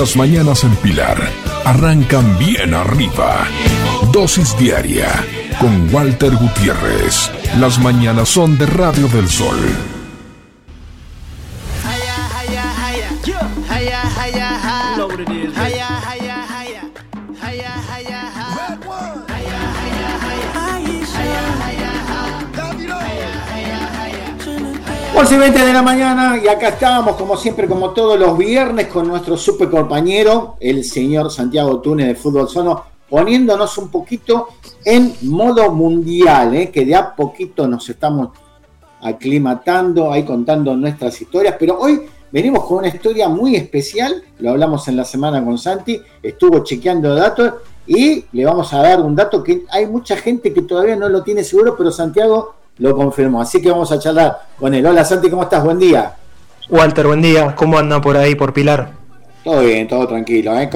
Las mañanas en Pilar arrancan bien arriba. Dosis diaria con Walter Gutiérrez. Las mañanas son de Radio del Sol. Y 20 de la mañana y acá estábamos como siempre, como todos los viernes, con nuestro super compañero, el señor Santiago Túnez de Fútbol Sono, poniéndonos un poquito en modo mundial, ¿eh? que de a poquito nos estamos aclimatando, ahí contando nuestras historias, pero hoy venimos con una historia muy especial, lo hablamos en la semana con Santi, estuvo chequeando datos y le vamos a dar un dato que hay mucha gente que todavía no lo tiene seguro, pero Santiago lo confirmó. Así que vamos a charlar con él. Hola Santi, ¿cómo estás? Buen día. Walter, buen día. ¿Cómo anda por ahí, por Pilar? Todo bien, todo tranquilo. ¿eh?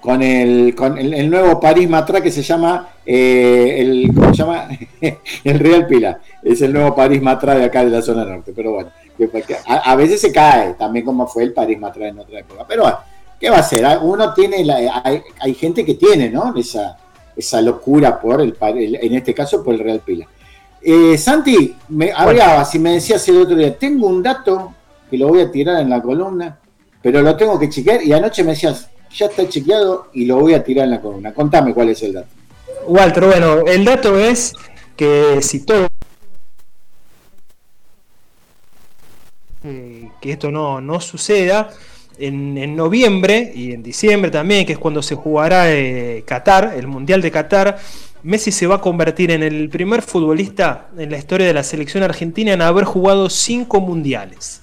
Con, el, con el, nuevo París Matra que se llama, eh, el, ¿cómo se llama? el Real Pilar. Es el nuevo París Matra de acá de la zona norte. Pero bueno, a, veces se cae también como fue el París Matra en otra época. Pero bueno, ¿qué va a ser? Uno tiene, hay, hay, gente que tiene, ¿no? Esa, esa locura por el, en este caso por el Real Pilar. Eh, Santi, me hablaba, si me decías el otro día, tengo un dato que lo voy a tirar en la columna, pero lo tengo que chequear y anoche me decías, ya está chequeado y lo voy a tirar en la columna. Contame cuál es el dato. Walter, bueno, el dato es que si todo... que esto no, no suceda, en, noviembre y en diciembre también, que es cuando se jugará eh, Qatar, el Mundial de Qatar, Messi se va a convertir en el primer futbolista en la historia de la selección argentina en haber jugado cinco mundiales.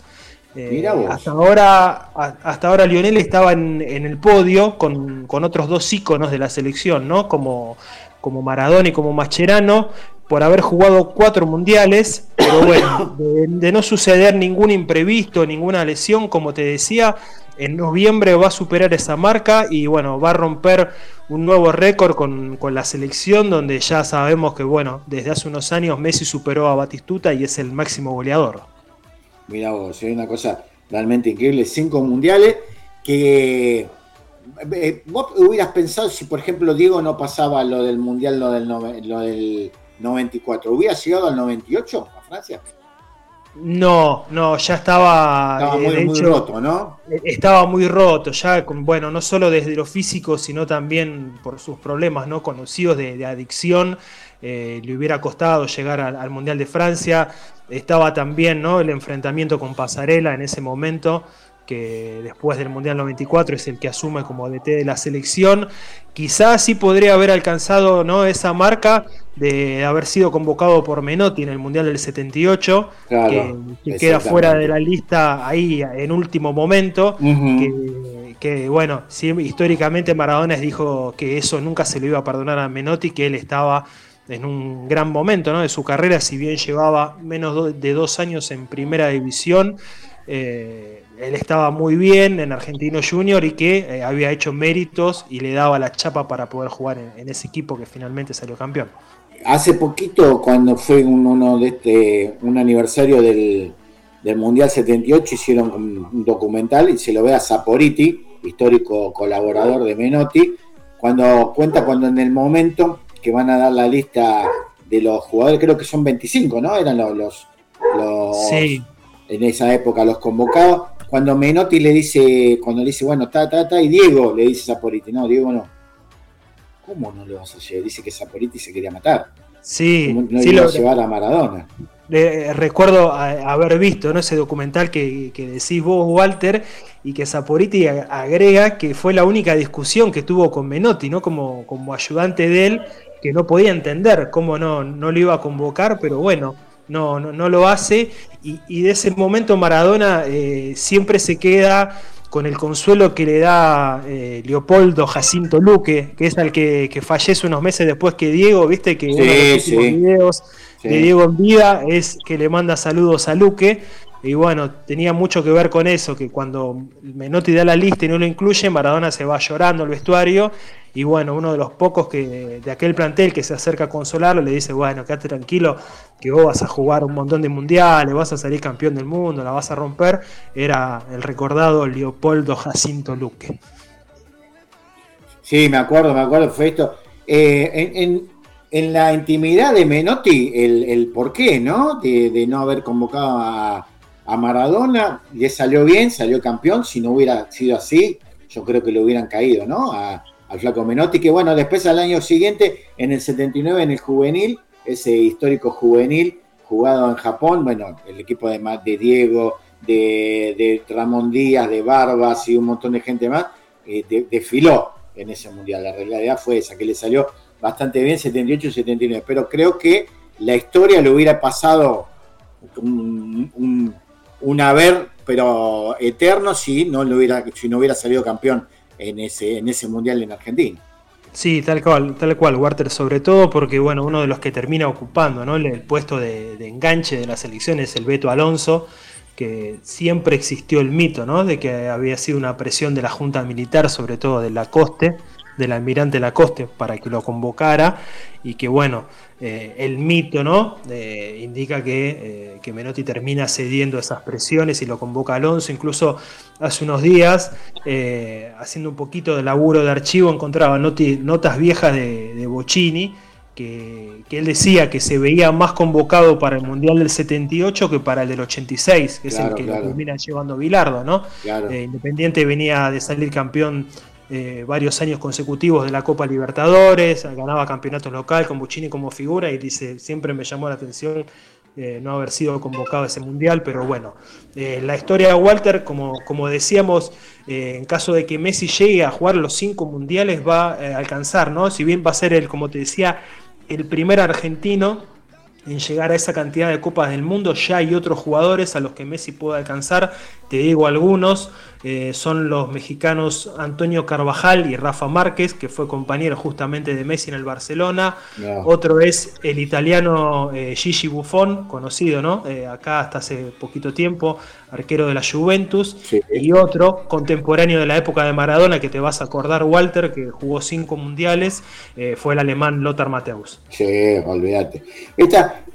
Eh, hasta, ahora, hasta ahora Lionel estaba en, el podio con, otros dos íconos de la selección, ¿no? como, como Maradona y como Mascherano, por haber jugado cuatro mundiales, pero bueno, de, no suceder ningún imprevisto, ninguna lesión, como te decía, en noviembre va a superar esa marca y bueno, va a romper un nuevo récord con, la selección donde ya sabemos que bueno, desde hace unos años Messi superó a Batistuta y es el máximo goleador. Mira vos, es una cosa realmente increíble, cinco mundiales que eh, vos hubieras pensado si por ejemplo Diego no pasaba lo del mundial, lo del, lo del 94, ¿hubiera llegado al 98 a Francia? No, no, ya estaba. Estaba eh, muy, roto, ¿no? Eh, estaba muy roto, ya, bueno, no solo desde lo físico, sino también por sus problemas no conocidos de, adicción. Eh, le hubiera costado llegar al, Mundial de Francia. Estaba también ¿no? el enfrentamiento con Pasarela en ese momento que después del Mundial 94 es el que asume como DT de la selección. Quizás sí podría haber alcanzado ¿no? esa marca de haber sido convocado por Menotti en el Mundial del 78, que, queda fuera de la lista ahí en último momento. que, bueno, históricamente Maradona dijo que eso nunca se lo iba a perdonar a Menotti, que él estaba en un gran momento ¿no? de su carrera, si bien llevaba menos de dos años en primera división. Eh, él estaba muy bien en Argentino Junior y que eh, había hecho méritos y le daba la chapa para poder jugar en, ese equipo que finalmente salió campeón. Hace poquito, cuando fue un, uno de este, un aniversario del, Mundial 78, hicieron un, documental y se lo ve a Saporiti, histórico colaborador de Menotti, cuando cuenta cuando en el momento que van a dar la lista de los jugadores, creo que son 25, ¿no? Eran los, los, los en esa época los convocados, cuando Menotti le dice, cuando le dice, bueno, está, ta, ta, y Diego le dice Saporiti, no, Diego no. ¿Cómo no le vas a llevar? Dice que Saporiti se quería matar. Sí, no sí iba a llevar a Maradona. recuerdo haber visto ¿no? ese documental que, decís vos, Walter, y que Saporiti agrega que fue la única discusión que tuvo con Menotti, ¿no? Como, como ayudante de él, que no podía entender cómo no, no lo iba a convocar, pero bueno, no, no, no lo hace. Y, de ese momento Maradona eh, siempre se queda con el consuelo que le da eh, Leopoldo Jacinto Luque, que es el que, fallece unos meses después que Diego, viste que uno de los últimos videos de Diego en vida es que le manda saludos a Luque. Y bueno, tenía mucho que ver con eso, que cuando Menotti da la lista y no lo incluye, Maradona se va llorando al vestuario y bueno, uno de los pocos que de aquel plantel que se acerca a consolarlo le dice, bueno, quédate tranquilo, que vos vas a jugar un montón de mundiales, vas a salir campeón del mundo, la vas a romper, era el recordado Leopoldo Jacinto Luque. Sí, me acuerdo, me acuerdo, fue esto. Eh, en, en, la intimidad de Menotti, el, el por qué, ¿no? De, no haber convocado a, a, Maradona, le salió bien, salió campeón. Si no hubiera sido así, yo creo que le hubieran caído, ¿no? al flaco Menotti, que bueno, después al año siguiente, en el 79, en el juvenil, ese histórico juvenil jugado en Japón, bueno, el equipo de, de Diego, de, de Ramón Díaz, de Barbas y un montón de gente más, eh, desfiló en ese mundial. La realidad fue esa, que le salió bastante bien 78 y 79. Pero creo que la historia le hubiera pasado un, haber, pero eterno, si no, le hubiera, salido campeón en ese, mundial en Argentina. Sí, tal cual, tal cual, Walter, sobre todo porque bueno, uno de los que termina ocupando el, puesto de, enganche de la selección es el Beto Alonso, que siempre existió el mito. De que había sido una presión de la Junta Militar, sobre todo de Lacoste, del almirante Lacoste, para que lo convocara, y que bueno, eh, el mito, ¿no? Eh, indica que, eh, Menotti termina cediendo esas presiones y lo convoca Alonso, incluso hace unos días, haciendo un poquito de laburo de archivo, encontraba notas viejas de, de Bocini, que, él decía que se veía más convocado para el Mundial del 78 que para el del 86, que es el que lo termina llevando Bilardo, ¿no? Eh, Independiente venía de salir campeón eh, varios años consecutivos de la Copa Libertadores, ganaba campeonato local con Buccini como figura y dice, siempre me llamó la atención eh, no haber sido convocado a ese mundial, pero bueno, la historia de Walter, como, como decíamos, en caso de que Messi llegue a jugar los cinco mundiales, va a alcanzar, ¿no? Si bien va a ser el, como te decía, el primer argentino en llegar a esa cantidad de copas del mundo. Ya hay otros jugadores a los que Messi puede alcanzar. Te digo algunos. Eh, son los mexicanos Antonio Carvajal y Rafa Márquez, que fue compañero justamente de Messi en el Barcelona. Otro es el italiano eh, Gigi Buffon, conocido, ¿no? Eh, acá hasta hace poquito tiempo, arquero de la Juventus. Y otro, contemporáneo de la época de Maradona, que te vas a acordar, Walter, que jugó cinco mundiales, fue el alemán Lothar Matthäus. Sí, olvídate.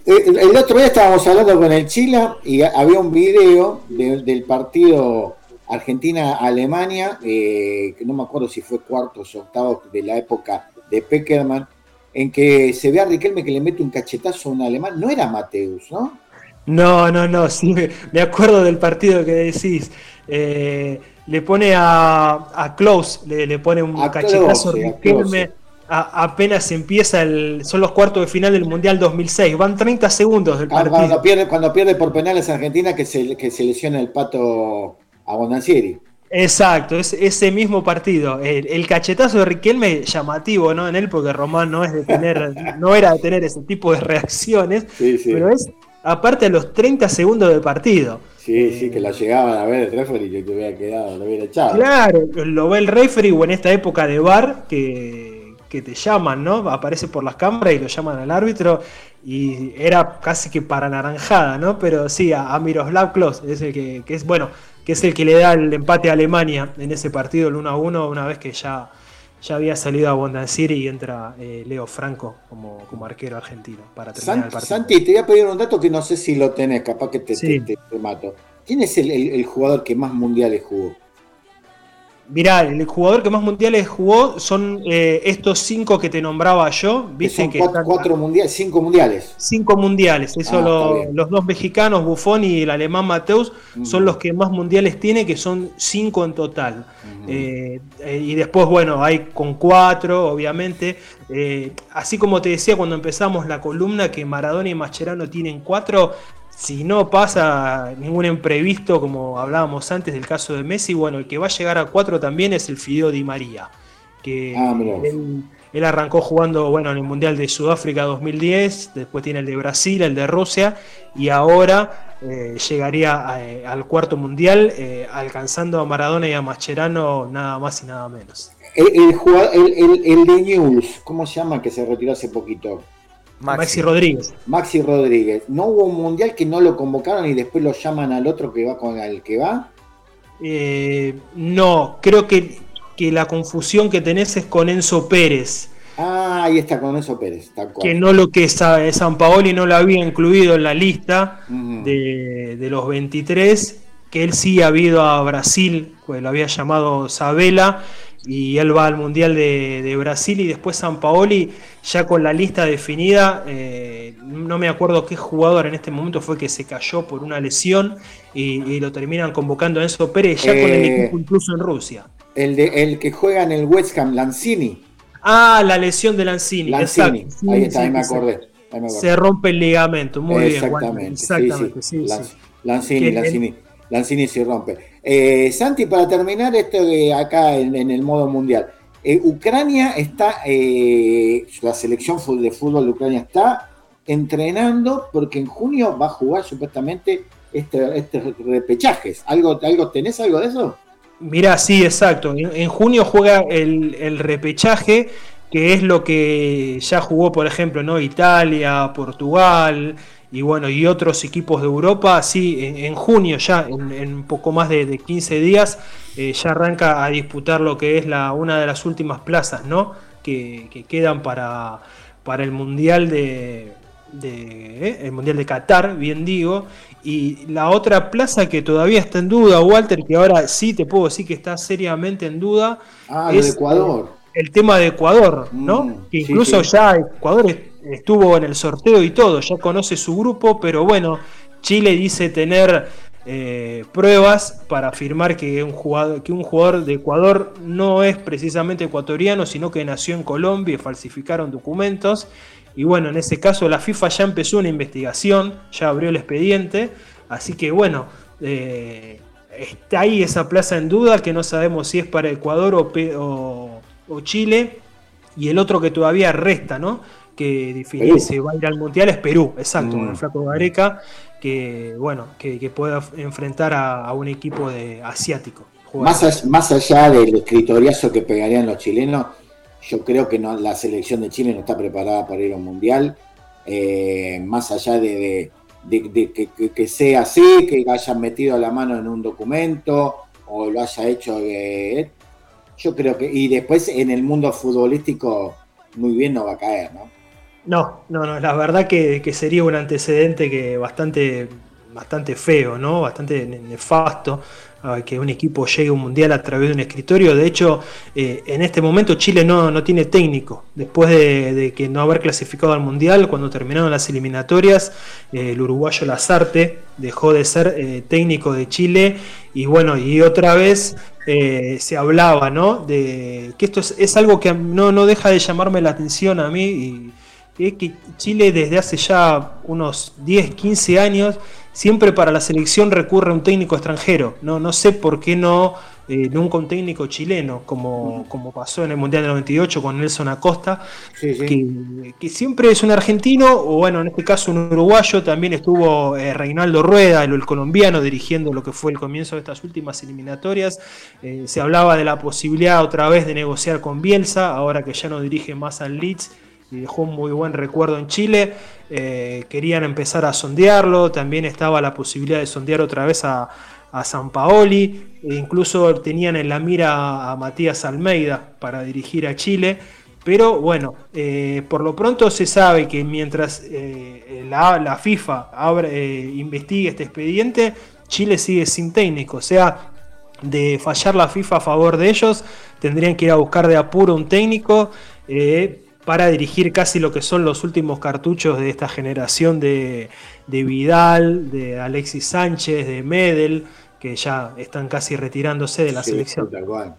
El otro día estábamos hablando con el Chile y había un video del partido Argentina-Alemania, eh, que no me acuerdo si fue cuartos o octavos de la época de Peckerman, en que se ve a Riquelme que le mete un cachetazo a un alemán. No era Mateus, ¿no? No, no, no, sí, me acuerdo del partido que decís. Eh, le pone a, a Klaus, le, pone un cachetazo a Riquelme. Apenas empieza el. Son los cuartos de final del Mundial 2006. Van 30 segundos del partido. Cuando pierde, cuando pierde por penales Argentina, que se, que se lesiona el pato a Bondancieri. Exacto, es ese mismo partido. El, cachetazo de Riquelme llamativo, ¿no? En él, porque Román no es de tener, no era de tener ese tipo de reacciones, pero es aparte de los 30 segundos de partido. Sí, sí, que la llegaban a ver el referee que te hubiera quedado, lo hubiera echado. Claro, lo ve el referee o en esta época de bar que, que te llaman, ¿no? Aparece por las cámaras y lo llaman al árbitro y era casi que para naranjada, ¿no? Pero sí, a, Miroslav Klos, es el que, que es, bueno, que es el que le da el empate a Alemania en ese partido, el 1 a 1, una vez que ya, ya había salido a Bondancieri y entra eh, Leo Franco como, como, arquero argentino para terminar el partido. Santi, te voy a pedir un dato que no sé si lo tenés, capaz que te, te, mato. ¿Quién es el, jugador que más mundiales jugó? Mirá, el jugador que más mundiales jugó son eh, estos cinco que te nombraba yo. ¿Viste que cuatro, mundiales, cinco mundiales. Cinco mundiales. Eso ah, los dos mexicanos, Buffon y el alemán Mateus, son los que más mundiales tiene, que son cinco en total. Eh, eh, y después, bueno, hay con cuatro, obviamente. así como te decía cuando empezamos la columna, que Maradona y Mascherano tienen cuatro, si no pasa ningún imprevisto, como hablábamos antes del caso de Messi, bueno, el que va a llegar a cuatro también es el Fideo Di María, que ah, él, arrancó jugando bueno, en el Mundial de Sudáfrica 2010, después tiene el de Brasil, el de Rusia, y ahora eh, llegaría eh, al cuarto Mundial, eh, alcanzando a Maradona y a Mascherano nada más y nada menos. El, el, el de News, ¿cómo se llama? Que se retiró hace poquito. Maxi. Rodríguez. Maxi Rodríguez. ¿No hubo un mundial que no lo convocaron y después lo llaman al otro que va con el que va? Eh, no, creo que, que, la confusión que tenés es con Enzo Pérez. Ah, ahí está con Enzo Pérez. Que no lo que San Paoli no lo había incluido en la lista de, de, los 23, que él sí ha ido a Brasil, pues lo había llamado Sabela y él va al Mundial de, Brasil y después San Paoli, ya con la lista definida, eh, no me acuerdo qué jugador en este momento fue que se cayó por una lesión y, lo terminan convocando a Enzo Pérez ya con el eh, equipo incluso en Rusia. El, de, el que juega en el West Ham, Lanzini. Ah, la lesión de Lanzini. Lanzini, ahí está, ahí, me acordé, Se rompe el ligamento, muy bien. Exactamente, sí, Lanzini, Lanzini. Lanzini se rompe. Eh, Santi, para terminar esto de acá en, el modo mundial, eh, Ucrania está, eh, la selección de fútbol de Ucrania está entrenando porque en junio va a jugar supuestamente este, este repechajes. ¿Algo, algo, ¿Tenés algo de eso? Mira, sí, exacto. En, junio juega el, el, repechaje, que es lo que ya jugó, por ejemplo, ¿no? Italia, Portugal, y bueno, y otros equipos de Europa, sí, en, junio ya, en, poco más de, 15 días, eh, ya arranca a disputar lo que es la, una de las últimas plazas, ¿no? Que, quedan para, para el Mundial de, eh, el Mundial de Qatar, bien digo, y la otra plaza que todavía está en duda, Walter, que ahora sí te puedo decir que está seriamente en duda, ah, es Ecuador. El, tema de Ecuador, ¿no? Mm, que incluso ya Ecuador estuvo en el sorteo y todo, ya conoce su grupo, pero bueno, Chile dice tener eh, pruebas para afirmar que un, jugador, que un jugador de Ecuador no es precisamente ecuatoriano, sino que nació en Colombia y falsificaron documentos. Y bueno, en ese caso la FIFA ya empezó una investigación, ya abrió el expediente, así que bueno, eh, está ahí esa plaza en duda, que no sabemos si es para Ecuador o, o Chile, y el otro que todavía resta, ¿no? que definir si va a ir al Mundial es Perú, exacto, con el mm. Flaco Gareca, que bueno, que, pueda enfrentar a, un equipo de asiático. Más, más allá del escritoriazo que pegarían los chilenos, yo creo que no, la selección de Chile no está preparada para ir a un mundial. Eh, más allá de, que, sea así, que hayan metido la mano en un documento o lo haya hecho. Eh, yo creo que. Y después en el mundo futbolístico, muy bien no va a caer, ¿no? No, no, no, la verdad que, sería un antecedente que bastante, bastante feo, ¿no? Bastante nefasto que un equipo llegue a un mundial a través de un escritorio. De hecho, eh, en este momento Chile no, no tiene técnico. Después de, que no haber clasificado al mundial, cuando terminaron las eliminatorias, eh, el uruguayo Lazarte dejó de ser eh, técnico de Chile. Y bueno, y otra vez se hablaba, ¿no? De que esto es, es, algo que no, no deja de llamarme la atención a mí. Es que Chile desde hace ya unos 10, 15 años, siempre para la selección recurre a un técnico extranjero. No, no sé por qué no eh, nunca un técnico chileno, como, como pasó en el Mundial del 98 con Nelson Acosta, Que, siempre es un argentino, o bueno, en este caso un uruguayo, también estuvo eh, Reinaldo Rueda, el, colombiano, dirigiendo lo que fue el comienzo de estas últimas eliminatorias. Eh, se hablaba de la posibilidad otra vez de negociar con Bielsa, ahora que ya no dirige más al Leeds dejó un muy buen recuerdo en Chile. Eh, querían empezar a sondearlo, también estaba la posibilidad de sondear otra vez a, San Paoli, e incluso tenían en la mira a Matías Almeida para dirigir a Chile. Pero bueno, eh, por lo pronto se sabe que mientras eh, la, FIFA investigue este expediente, Chile sigue sin técnico. O sea, de fallar la FIFA a favor de ellos, tendrían que ir a buscar de apuro un técnico para dirigir casi lo que son los últimos cartuchos de esta generación de, Vidal, de Alexis Sánchez, de Medel, que ya están casi retirándose de la selección. Tal cual,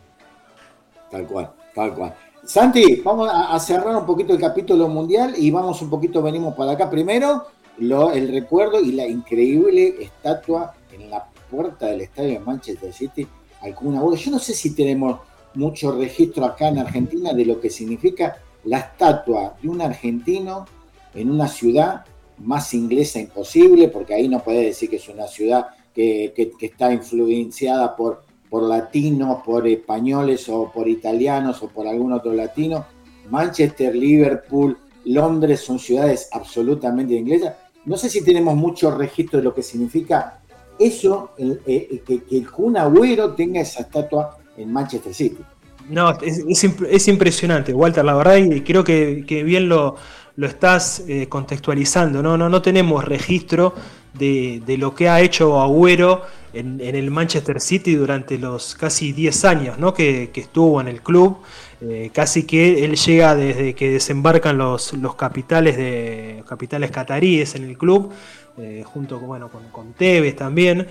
tal cual, tal cual. Santi, vamos a cerrar un poquito el capítulo mundial y vamos un poquito, venimos para acá. Primero, lo, el recuerdo y la increíble estatua en la puerta del estadio de Manchester City. Alguna Yo no sé si tenemos mucho registro acá en Argentina de lo que significa la estatua de un argentino en una ciudad más inglesa imposible, porque ahí no puede decir que es una ciudad que, está influenciada por, por latinos, por españoles o por italianos o por algún otro latino. Manchester, Liverpool, Londres son ciudades absolutamente inglesas. No sé si tenemos mucho registro de lo que significa eso, eh, que, que el Agüero tenga esa estatua en Manchester City. No, es, impresionante, Walter, la verdad, y creo que, bien lo, lo estás eh, contextualizando. ¿no? No, no tenemos registro de, lo que ha hecho Agüero en, el Manchester City durante los casi 10 años ¿no? que, estuvo en el club. Eh, casi que él llega desde que desembarcan los, los capitales de capitales cataríes en el club, eh, junto con, bueno, con, con Tevez también.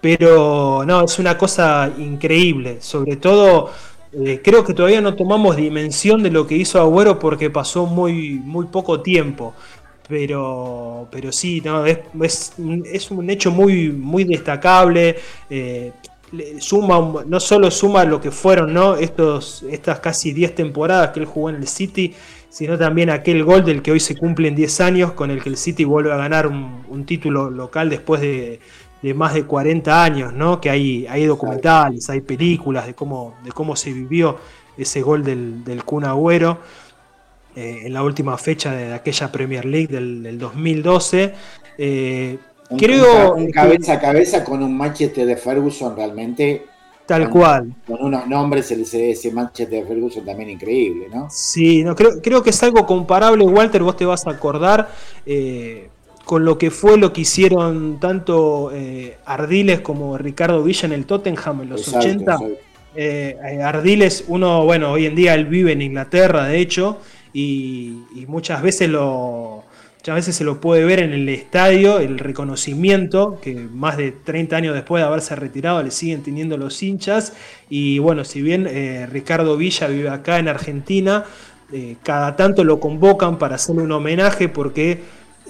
Pero no, es una cosa increíble, sobre todo eh, creo que todavía no tomamos dimensión de lo que hizo Agüero porque pasó muy, muy poco tiempo. Pero, pero sí, es, es, un hecho muy, muy destacable. Eh, suma, no solo suma lo que fueron ¿no? Estos, estas casi 10 temporadas que él jugó en el City, sino también aquel gol del que hoy se cumplen 10 años, con el que el City vuelve a ganar un título local después de, de más de 40 años, ¿no? Que hay, hay documentales, hay películas de cómo, de cómo se vivió ese gol del, del Kun Agüero eh, en la última fecha de aquella Premier League del, 2012. Eh, creo un, cabeza a cabeza con un Manchester de Ferguson realmente Tal cual. Con unos nombres, ese, ese Manchester de Ferguson también increíble, ¿no? Sí, no, creo, creo que es algo comparable, Walter, vos te vas a acordar. Eh, con lo que fue lo que hicieron tanto eh, Ardiles como Ricardo Villa en el Tottenham en los 80. Eh, eh, Ardiles, uno, bueno, hoy en día él vive en Inglaterra, de hecho, y, muchas veces lo. Muchas veces se lo puede ver en el estadio, el reconocimiento, que más de 30 años después de haberse retirado le siguen teniendo los hinchas. Y bueno, si bien Ricardo Villa vive acá en Argentina, cada tanto lo convocan para hacerle un homenaje porque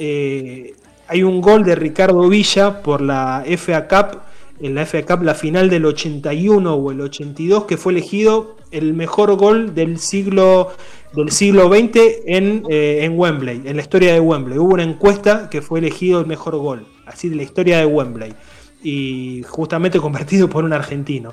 eh, hay un gol de Ricardo Villa por la FA Cup, en la FA Cup la final del 81 o el 82, que fue elegido el mejor gol del siglo del siglo XX en, eh, en Wembley, en la historia de Wembley. Hubo una encuesta que fue elegido el mejor gol, así de la historia de Wembley y justamente convertido por un argentino.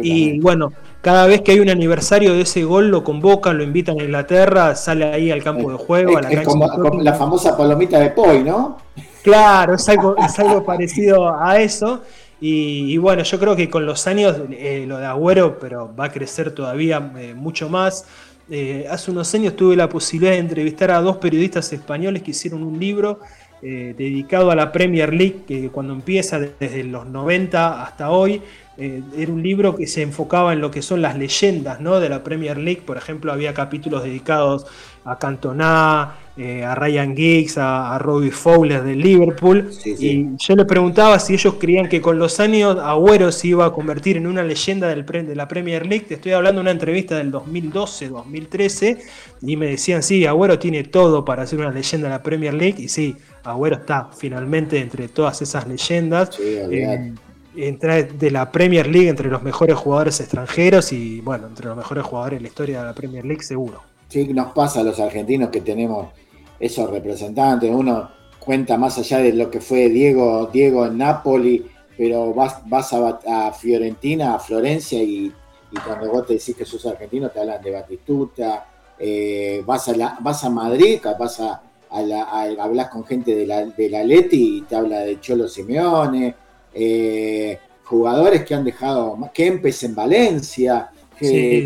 y bueno, cada vez que hay un aniversario de ese gol lo convocan, lo invitan a Inglaterra, sale ahí al campo de juego. Es, a la como, la famosa palomita de Poi, ¿no? Claro, es algo, es algo parecido a eso. Y, bueno, yo creo que con los años eh, lo de Agüero, pero va a crecer todavía eh, mucho más. Eh, hace unos años tuve la posibilidad de entrevistar a dos periodistas españoles que hicieron un libro dedicado a la Premier League, que cuando empieza desde los 90 hasta hoy, eh, era un libro que se enfocaba en lo que son las leyendas ¿no? de la Premier League. Por ejemplo, había capítulos dedicados a Cantona, eh, a Ryan Giggs, a, Robbie Fowler de Liverpool. Y yo le preguntaba si ellos creían que con los años Agüero se iba a convertir en una leyenda del, de la Premier League. Te estoy hablando de una entrevista del 2012-2013 y me decían, sí, Agüero tiene todo para ser una leyenda de la Premier League. Y sí, Agüero está finalmente entre todas esas leyendas. Eh, entra de la Premier League entre los mejores jugadores extranjeros y bueno, entre los mejores jugadores de la historia de la Premier League seguro. Sí, nos pasa a los argentinos que tenemos esos representantes. Uno cuenta más allá de lo que fue Diego, Diego en Napoli, pero vas, vas a, Fiorentina, a Florencia y, cuando vos te decís que sos argentino te hablan de Batistuta. Eh, vas, a vas a Madrid, vas a hablas con gente de la, de la Leti y te habla de Cholo Simeone, eh, jugadores que han dejado, Kempes en Valencia,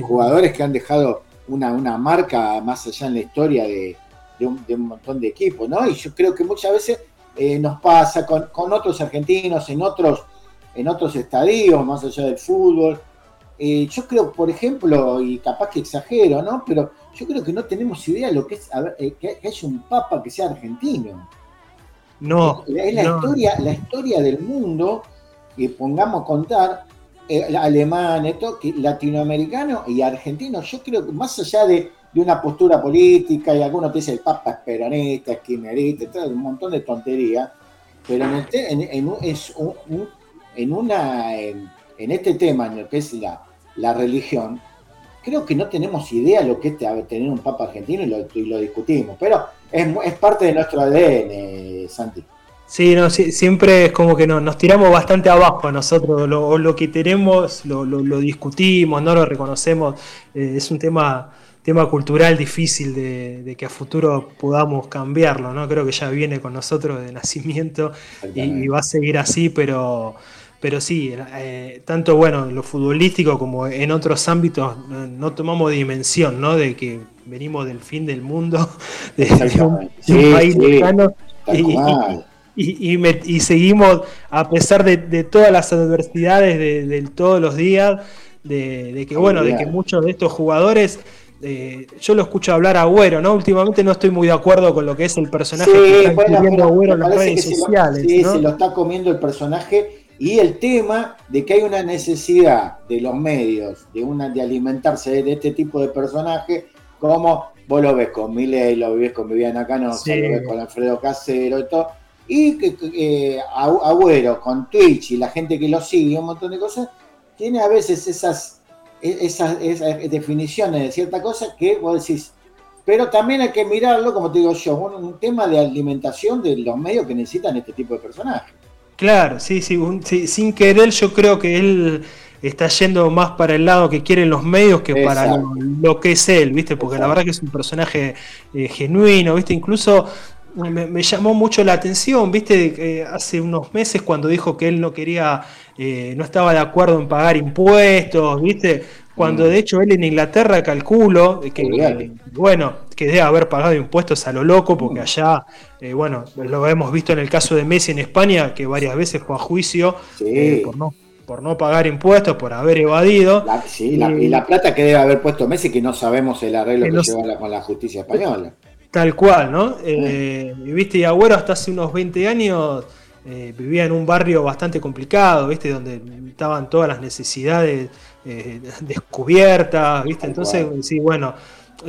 jugadores que han dejado una, una, marca más allá en la historia de, un, montón de equipos, ¿no? Y yo creo que muchas veces eh, nos pasa con, otros argentinos en otros, en otros estadios, más allá del fútbol. Eh, yo creo, por ejemplo, y capaz que exagero, ¿no? Pero yo creo que no tenemos idea de lo que es eh, que, haya un papa que sea argentino. No. Es la, Historia, la historia del mundo que pongamos a contar, eh, alemán, esto, latinoamericano y argentino, yo creo que más allá de, una postura política, y algunos te dicen el papa es peronista, es quimerista, un montón de tonterías, pero en, este, en, es en, una, en, este tema, en lo que es la, la religión, creo que no tenemos idea lo que es tener un Papa argentino y lo, discutimos, pero es, parte de nuestro ADN, Santi. Sí, no, siempre es como que nos tiramos bastante abajo nosotros, lo, lo que tenemos lo, discutimos, no lo reconocemos, eh, es un tema, tema cultural difícil de, que a futuro podamos cambiarlo, ¿no? Creo que ya viene con nosotros de nacimiento y va a seguir así, pero pero sí, eh, tanto bueno en lo futbolístico como en otros ámbitos no, tomamos dimensión, ¿no? De que venimos del fin del mundo, de, un, país lejano. y, seguimos, a pesar de, todas las adversidades de, todos los días, de, que bueno, de que muchos de estos jugadores eh, yo lo escucho hablar a Agüero, ¿no? Últimamente no estoy muy de acuerdo con lo que es el personaje que está bueno, Agüero en las redes sociales. sí, se lo está comiendo el personaje y el tema de que hay una necesidad de los medios de, una, de alimentarse de este tipo de personajes, como vos lo ves con Miley, lo ves con Viviana Canosa, lo ves con Alfredo Casero y todo, y que eh, Agüero con Twitch y la gente que lo sigue, un montón de cosas, tiene a veces esas, e, esas, definiciones de cierta cosa que vos decís, pero también hay que mirarlo, como te digo yo, un tema de alimentación de los medios que necesitan este tipo de personajes. Claro, sí, sí, sin querer yo creo que él está yendo más para el lado que quieren los medios que para lo, que es él, ¿viste? Porque la verdad que es un personaje eh, genuino, ¿viste? Incluso me, llamó mucho la atención, ¿viste? hace unos meses cuando dijo que él no quería, eh, no estaba de acuerdo en pagar impuestos, ¿viste? Cuando mm. de hecho él en Inglaterra calculo que, bueno, que debe haber pagado impuestos a lo loco, porque mm. allá, eh, bueno, lo hemos visto en el caso de Messi en España, que varias veces fue a juicio eh, por, no, por no pagar impuestos, por haber evadido. sí, y la plata que debe haber puesto Messi, que no sabemos el arreglo que, lleva con la justicia española. Tal cual, ¿no? Eh, viste, y Agüero hasta hace unos 20 años vivía en un barrio bastante complicado, ¿viste? Donde estaban todas las necesidades eh, descubiertas, ¿viste? Entonces, sí, bueno,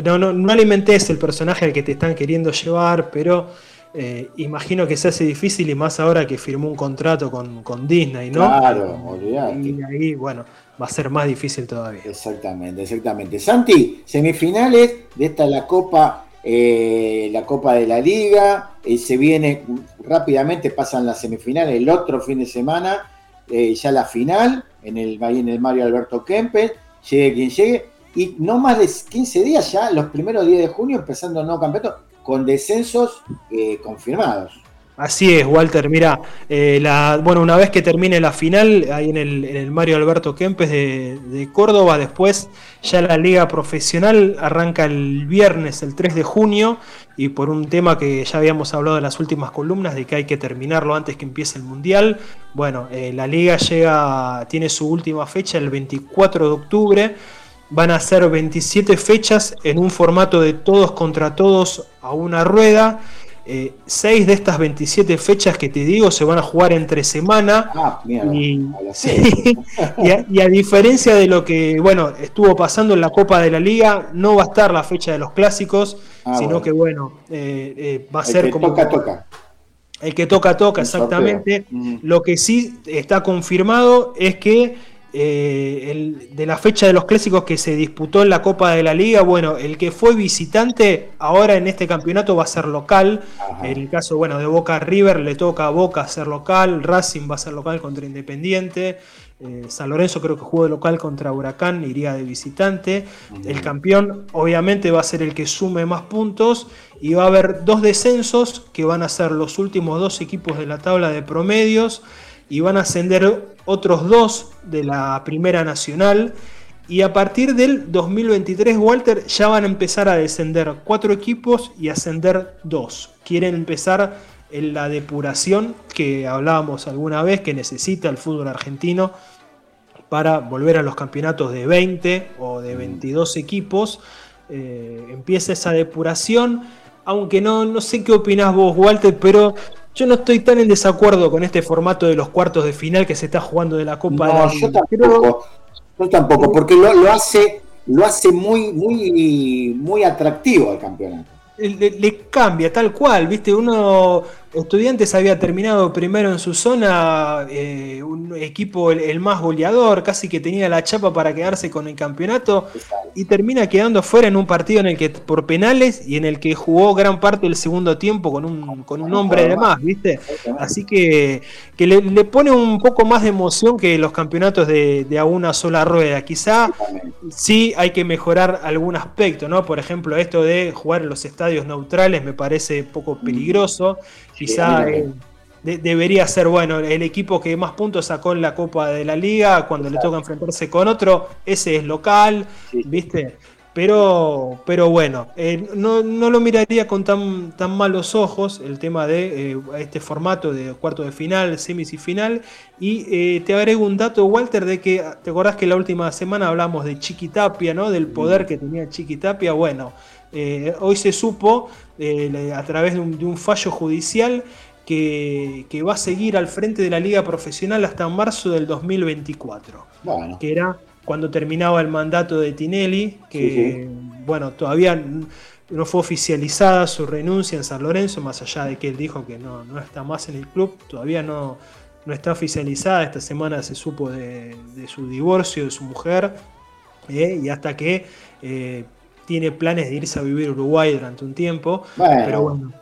no, no, no alimentes el personaje al que te están queriendo llevar, pero eh, imagino que se hace difícil y más ahora que firmó un contrato con, Disney, ¿no? Claro, olvidate. Y ahí, bueno, va a ser más difícil todavía. Exactamente, exactamente. Santi, semifinales de esta la Copa, eh, la Copa de la Liga, se viene rápidamente, pasan las semifinales el otro fin de semana, ya la final en el, en el Mario Alberto Kempes, llegue quien llegue, y no más de 15 días ya, los primeros días de junio, empezando el nuevo campeonato, con descensos eh, confirmados. Así es, Walter. Mira, eh, la, bueno, una vez que termine la final, ahí en el, Mario Alberto Kempes de, Córdoba, después ya la liga profesional arranca el viernes, el 3 de junio, y por un tema que ya habíamos hablado en las últimas columnas, de que hay que terminarlo antes que empiece el Mundial, bueno, eh, la liga llega, tiene su última fecha el 24 de octubre. Van a ser 27 fechas en un formato de todos contra todos a una rueda. Eh, seis de estas 27 fechas que te digo se van a jugar entre semana. Ah, y, a, diferencia de lo que bueno estuvo pasando en la Copa de la Liga, no va a estar la fecha de los clásicos, ah, sino que bueno, eh, eh, va a ser como. Toca, toca. El que toca, toca, exactamente. Lo que sí está confirmado es que eh, de la fecha de los clásicos que se disputó en la Copa de la Liga, bueno, el que fue visitante ahora en este campeonato va a ser local. En el caso, bueno, de Boca River le toca a Boca ser local, Racing va a ser local contra Independiente. Eh, San Lorenzo creo que jugó de local contra Huracán, iría de visitante. El campeón obviamente va a ser el que sume más puntos y va a haber dos descensos que van a ser los últimos dos equipos de la tabla de promedios y van a ascender otros dos de la Primera Nacional. Y a partir del 2023, Walter, ya van a empezar a descender cuatro equipos y ascender dos. Quieren empezar en la depuración que hablábamos alguna vez que necesita el fútbol argentino para volver a los campeonatos de 20 o de 22 equipos. Eh, empieza esa depuración, aunque no, no sé qué opinás vos, Walter, pero yo no estoy tan en desacuerdo con este formato de los cuartos de final que se está jugando de la Copa de la Yo tampoco, yo tampoco porque lo, lo, hace, lo hace muy, muy, muy atractivo al campeonato. le, cambia tal cual, viste, uno Estudiantes había terminado primero en su zona, eh, un equipo el, más goleador, casi que tenía la chapa para quedarse con el campeonato y termina quedando fuera en un partido en el que por penales y en el que jugó gran parte del segundo tiempo con un, con un hombre de más, ¿viste? Así que, que le, pone un poco más de emoción que los campeonatos de, a una sola rueda. Quizá sí hay que mejorar algún aspecto, ¿no? Por ejemplo, esto de jugar en los estadios neutrales me parece poco peligroso. Quizá eh, debería ser bueno el equipo que más puntos sacó en la Copa de la Liga cuando le toca enfrentarse con otro, ese es local, ¿viste? Pero, pero bueno, eh, no, lo miraría con tan, tan malos ojos el tema de eh, este formato de cuarto de final, semis y final. Y eh, te agrego un dato, Walter, de que te acordás que la última semana hablamos de Chiquitapia, ¿no? Del poder que tenía Chiquitapia. Bueno, hoy se supo a través de un, fallo judicial que, que, va a seguir al frente de la liga profesional hasta marzo del 2024. Bueno. Que era cuando terminaba el mandato de Tinelli, que bueno, todavía no fue oficializada su renuncia en San Lorenzo, más allá de que él dijo que no, está más en el club, todavía no, no está oficializada. Esta semana se supo de, su divorcio de su mujer, eh, y hasta que eh, tiene planes de irse a vivir a Uruguay durante un tiempo. Pero bueno,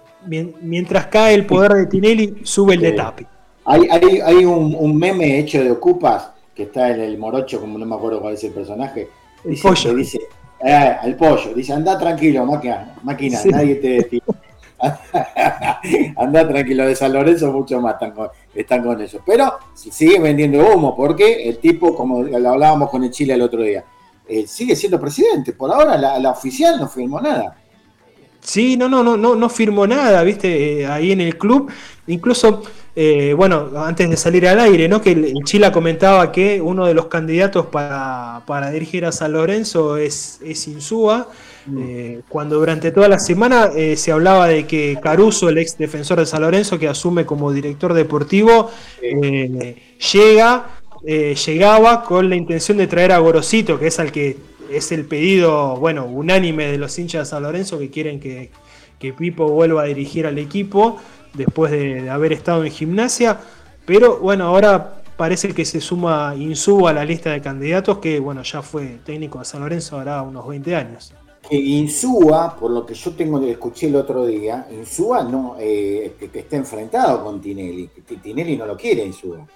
mientras cae el poder de Tinelli, sube el de Tapi. Hay, hay, un, un, meme hecho de Ocupas que está en el morocho, como no me acuerdo cuál es el personaje, el dice, pollo. dice, eh, el pollo, dice, anda tranquilo, máquina, máquina nadie te detiene. anda tranquilo, de San Lorenzo mucho más están con, están con eso. Pero sigue vendiendo humo, porque el tipo, como lo hablábamos con el Chile el otro día, eh, sigue siendo presidente. Por ahora la, oficial no firmó nada. Sí, no, no, no, no, no firmó nada, viste, eh, ahí en el club. Incluso eh, bueno, antes de salir al aire, ¿no? que el, Chila comentaba que uno de los candidatos para, dirigir a San Lorenzo es, es Insúa. Mm. Cuando durante toda la semana se hablaba de que Caruso, el ex defensor de San Lorenzo, que asume como director deportivo, llega, llegaba con la intención de traer a Gorosito, que es al que es el pedido, bueno, unánime de los hinchas de San Lorenzo que quieren que, que Pipo vuelva a dirigir al equipo después de, haber estado en gimnasia. Pero bueno, ahora parece que se suma Insúa a la lista de candidatos, que bueno, ya fue técnico de San Lorenzo ahora unos 20 años. Que Insúa, por lo que yo tengo escuché el otro día, Insúa no eh, que, está enfrentado con Tinelli. Tinelli no lo quiere Insúa.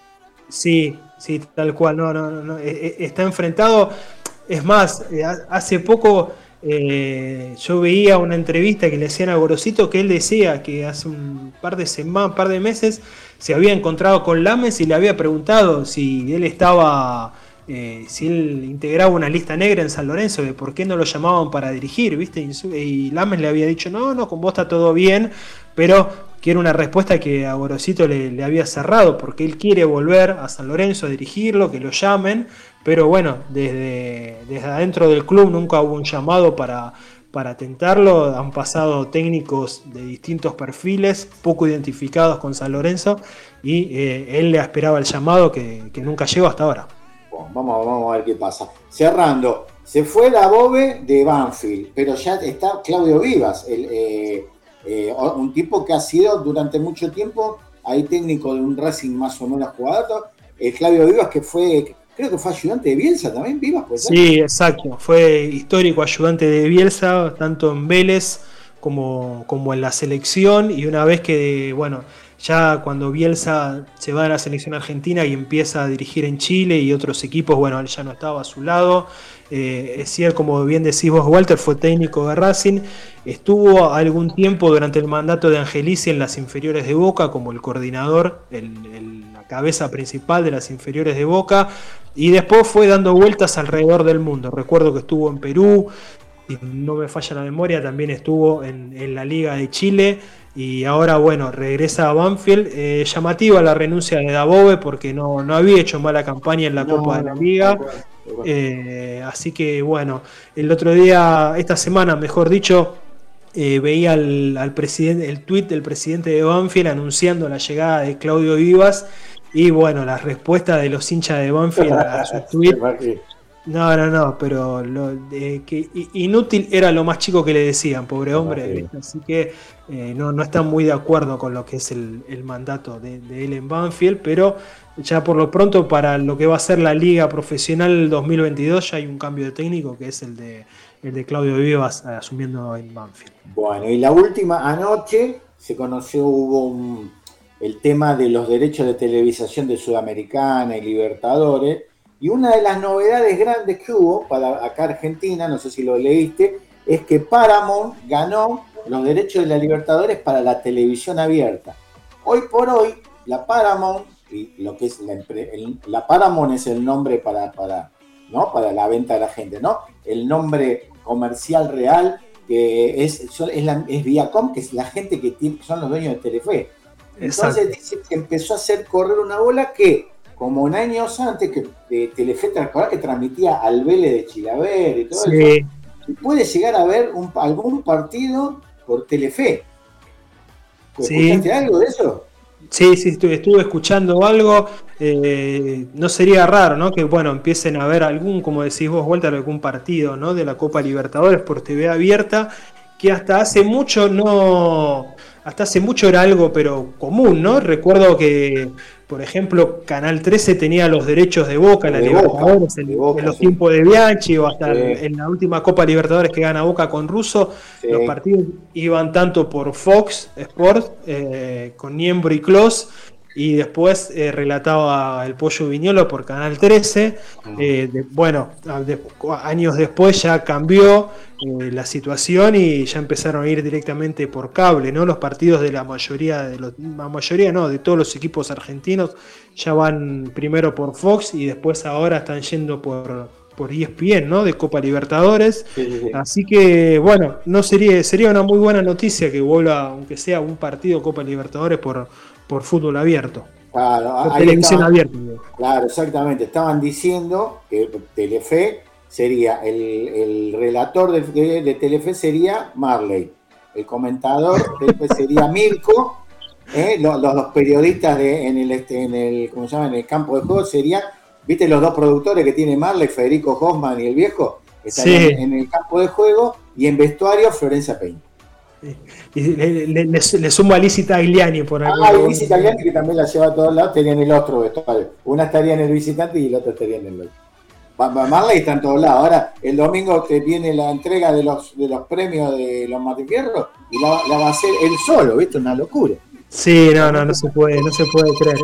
Sí, sí, tal cual, no, no, no, eh, eh, está enfrentado. Es más, hace poco eh, yo veía una entrevista que le hacían a Gorosito que él decía que hace un par de semanas, par de meses, se había encontrado con Lames y le había preguntado si él estaba, eh, si él integraba una lista negra en San Lorenzo, de por qué no lo llamaban para dirigir, ¿viste? Y Lames le había dicho, no, no, con vos está todo bien, pero quiere una respuesta que a Gorosito le, había cerrado, porque él quiere volver a San Lorenzo a dirigirlo, que lo llamen, pero bueno, desde, desde adentro del club nunca hubo un llamado para, para tentarlo. Han pasado técnicos de distintos perfiles, poco identificados con San Lorenzo, y eh, él le esperaba el llamado que, nunca llegó hasta ahora. Vamos, vamos a ver qué pasa. Cerrando, se fue la Bobe de Banfield, pero ya está Claudio Vivas, eh, eh, un tipo que ha sido durante mucho tiempo ahí técnico de un Racing más o menos jugado. Claudio Vivas que fue creo que fue ayudante de Bielsa también, Vivas. Sí, exacto, fue histórico ayudante de Bielsa, tanto en Vélez como, como en la selección, y una vez que, bueno, ya cuando Bielsa se va a la selección argentina y empieza a dirigir en Chile y otros equipos, bueno, él ya no estaba a su lado. Eh, es cierto, como bien decís vos, Walter, fue técnico de Racing. Estuvo algún tiempo durante el mandato de Angelici en las inferiores de Boca como el coordinador, la cabeza principal de las inferiores de Boca. Y después fue dando vueltas alrededor del mundo. Recuerdo que estuvo en Perú, si no me falla la memoria, también estuvo en la Liga de Chile y ahora, bueno, regresa a Banfield. Eh, llamativa la renuncia de Dabove porque no, había hecho mala campaña en la Copa de la Liga. Eh, así que, bueno, el otro día, esta semana, mejor dicho, eh, veía al, presidente, el tuit del presidente de Banfield anunciando la llegada de Claudio Vivas. Y bueno, la respuesta de los hinchas de Banfield a su tweet no, no, no, pero lo, que inútil era lo más chico que le decían, pobre hombre. Así que eh, no, no están muy de acuerdo con lo que es el, mandato de, él en Banfield, pero ya por lo pronto para lo que va a ser la liga profesional 2022 ya hay un cambio de técnico que es el de, el de Claudio Vivas eh, asumiendo en Banfield. Bueno, y la última anoche se conoció, hubo el tema de los derechos de televisación de Sudamericana y Libertadores y una de las novedades grandes que hubo para acá Argentina, no sé si lo leíste, es que Paramount ganó los derechos de la Libertadores para la televisión abierta. Hoy por hoy, la Paramount, y lo que es la, Paramount es el nombre para, para, ¿no? para la venta de la gente, ¿no? El nombre comercial real, que es, es, la, es Viacom, que es la gente que son los dueños de Telefe. Entonces dice que empezó a hacer correr una bola que, como un años antes, que de Telefe, que transmitía al Vélez de Chilaver y todo eso, puede llegar a ver algún partido por Telefe. ¿Escuchaste algo de eso? Sí, sí, estuve, escuchando algo. Eh, no sería raro, ¿no? Que, bueno, empiecen a ver algún, como decís vos, Walter, algún partido, ¿no? De la Copa Libertadores por TV abierta, que hasta hace mucho no, hasta hace mucho era algo, pero común, ¿no? Recuerdo que, por ejemplo, Canal 13 tenía los derechos de Boca en la Libertadores, en, los tiempos de Bianchi o hasta en la última Copa Libertadores que gana Boca con Russo. Los partidos iban tanto por Fox Sports, eh, con Niembro y Clos, y después eh, relataba El Pollo Viñolo por Canal 13. Ah. Eh, bueno, años después ya cambió eh, la situación y ya empezaron a ir directamente por cable, ¿no? Los partidos de la mayoría, de los, la mayoría no, de todos los equipos argentinos ya van primero por Fox y después ahora están yendo por, por ESPN, ¿no? De Copa Libertadores. Así que, bueno, no sería, sería una muy buena noticia que vuelva, aunque sea un partido Copa Libertadores por por fútbol abierto. Claro, televisión abierta. Claro, exactamente. Estaban diciendo que Telefe sería, el, relator de, Telefe sería Marley, el comentador de Telefe sería Mirko, ¿eh? los, periodistas de, en, el, este, en, el, ¿cómo se llama? en el campo de juego serían, ¿viste los dos productores que tiene Marley, Federico Hoffman y el viejo? Estarían en el campo de juego y en vestuario Florencia Peña. Y le, sumo a Lizzie Tagliani por ahí. Ah, Lizzie Tagliani que también la lleva a todos lados, tenían el otro vestuario. Una estaría en el visitante y la otra estaría en el Marley está en todos lados. Ahora, el domingo te viene la entrega de los, de los premios de los Matifierros y la, va a hacer él solo, ¿viste? Una locura. Sí, no, no, no se puede, no se puede creer.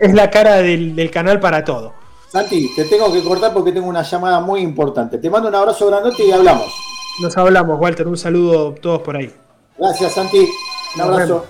Es, la, cara del, del, canal para todo. Santi, te tengo que cortar porque tengo una llamada muy importante. Te mando un abrazo grandote y hablamos. Nos hablamos, Walter. Un saludo a todos por ahí. Gracias, Santi. Un abrazo.